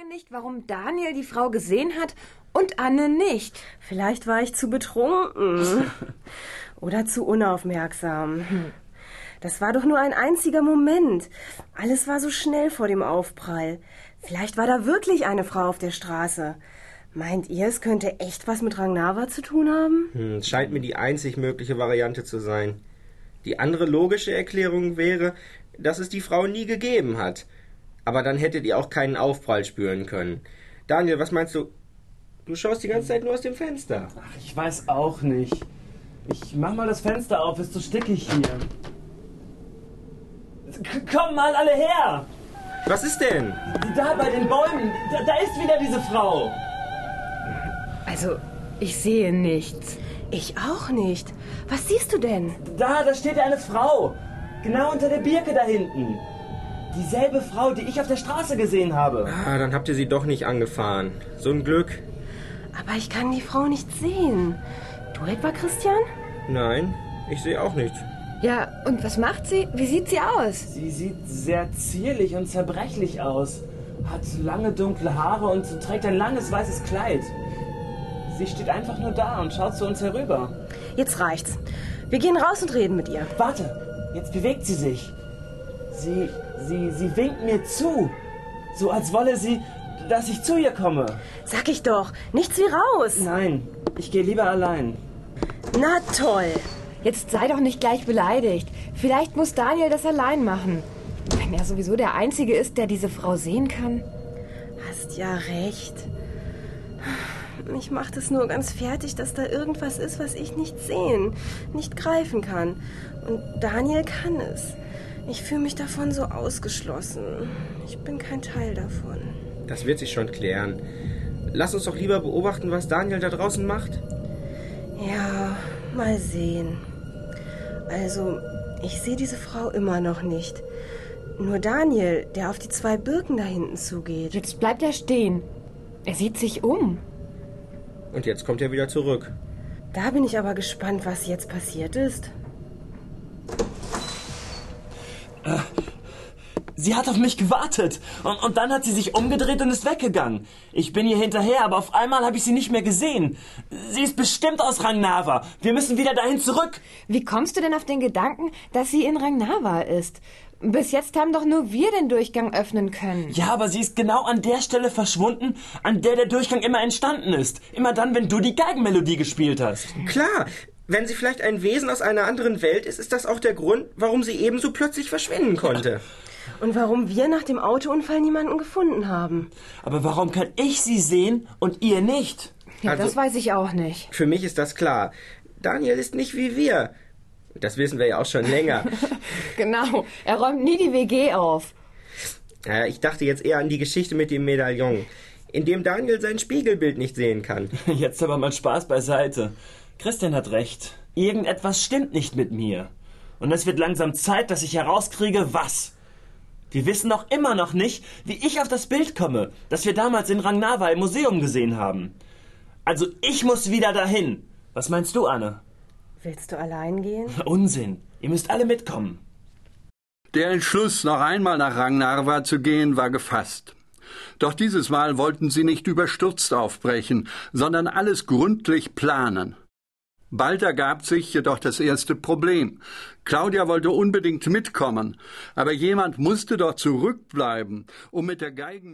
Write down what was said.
lange nicht, warum Daniel die Frau gesehen hat und Anne nicht. Vielleicht war ich zu betrunken. Oder zu unaufmerksam. Das war doch nur ein einziger Moment. Alles war so schnell vor dem Aufprall. Vielleicht war da wirklich eine Frau auf der Straße. Meint ihr, es könnte echt was mit Ragnava zu tun haben? Hm, scheint mir die einzig mögliche Variante zu sein. Die andere logische Erklärung wäre, dass es die Frau nie gegeben hat. Aber dann hättet ihr auch keinen Aufprall spüren können. Daniel, was meinst du? Du schaust die ganze Zeit nur aus dem Fenster. Ach, ich weiß auch nicht. Ich mach mal das Fenster auf, ist so stickig hier. K komm mal alle her! Was ist denn? Da bei den Bäumen, da, da ist wieder diese Frau. Also, ich sehe nichts. Ich auch nicht. Was siehst du denn? Da, da steht eine Frau. Genau unter der Birke da hinten. Dieselbe Frau, die ich auf der Straße gesehen habe. Ah, dann habt ihr sie doch nicht angefahren. So ein Glück. Aber ich kann die Frau nicht sehen. Du etwa, Christian? Nein, ich sehe auch nichts. Ja, und was macht sie? Wie sieht sie aus? Sie sieht sehr zierlich und zerbrechlich aus. Hat lange dunkle Haare und trägt ein langes weißes Kleid. Sie steht einfach nur da und schaut zu uns herüber. Jetzt reicht's. Wir gehen raus und reden mit ihr. Warte, jetzt bewegt sie sich. Sie, sie, sie winkt mir zu. So als wolle sie, dass ich zu ihr komme. Sag ich doch, nichts wie raus. Nein, ich gehe lieber allein. Na toll. Jetzt sei doch nicht gleich beleidigt. Vielleicht muss Daniel das allein machen. Wenn er sowieso der Einzige ist, der diese Frau sehen kann. Hast ja recht. Mich macht es nur ganz fertig, dass da irgendwas ist, was ich nicht sehen, nicht greifen kann. Und Daniel kann es. Ich fühle mich davon so ausgeschlossen. Ich bin kein Teil davon. Das wird sich schon klären. Lass uns doch lieber beobachten, was Daniel da draußen macht. Ja, mal sehen. Also, ich sehe diese Frau immer noch nicht. Nur Daniel, der auf die zwei Birken da hinten zugeht. Jetzt bleibt er stehen. Er sieht sich um. Und jetzt kommt er wieder zurück. Da bin ich aber gespannt, was jetzt passiert ist. Sie hat auf mich gewartet und, und dann hat sie sich umgedreht und ist weggegangen. Ich bin ihr hinterher, aber auf einmal habe ich sie nicht mehr gesehen. Sie ist bestimmt aus Rangnava. Wir müssen wieder dahin zurück. Wie kommst du denn auf den Gedanken, dass sie in Ragnava ist? Bis jetzt haben doch nur wir den Durchgang öffnen können. Ja, aber sie ist genau an der Stelle verschwunden, an der der Durchgang immer entstanden ist. Immer dann, wenn du die Geigenmelodie gespielt hast. Klar, wenn sie vielleicht ein Wesen aus einer anderen Welt ist, ist das auch der Grund, warum sie ebenso plötzlich verschwinden konnte. Und warum wir nach dem Autounfall niemanden gefunden haben. Aber warum kann ich sie sehen und ihr nicht? Ja, Also- das weiß ich auch nicht. Für mich ist das klar. Daniel ist nicht wie wir. Das wissen wir ja auch schon länger. Genau. Er räumt nie die WG auf. Naja, ich dachte jetzt eher an die Geschichte mit dem Medaillon, in dem Daniel sein Spiegelbild nicht sehen kann. Jetzt aber mal Spaß beiseite. Christian hat recht. Irgendetwas stimmt nicht mit mir. Und es wird langsam Zeit, dass ich herauskriege, was. Wir wissen auch immer noch nicht, wie ich auf das Bild komme, das wir damals in Ragnava im Museum gesehen haben. Also ich muss wieder dahin. Was meinst du, Anne? Willst du allein gehen? Unsinn. Ihr müsst alle mitkommen. Der Entschluss, noch einmal nach Ragnarva zu gehen, war gefasst. Doch dieses Mal wollten sie nicht überstürzt aufbrechen, sondern alles gründlich planen. Bald ergab sich jedoch das erste Problem. Claudia wollte unbedingt mitkommen, aber jemand musste doch zurückbleiben, um mit der Geigen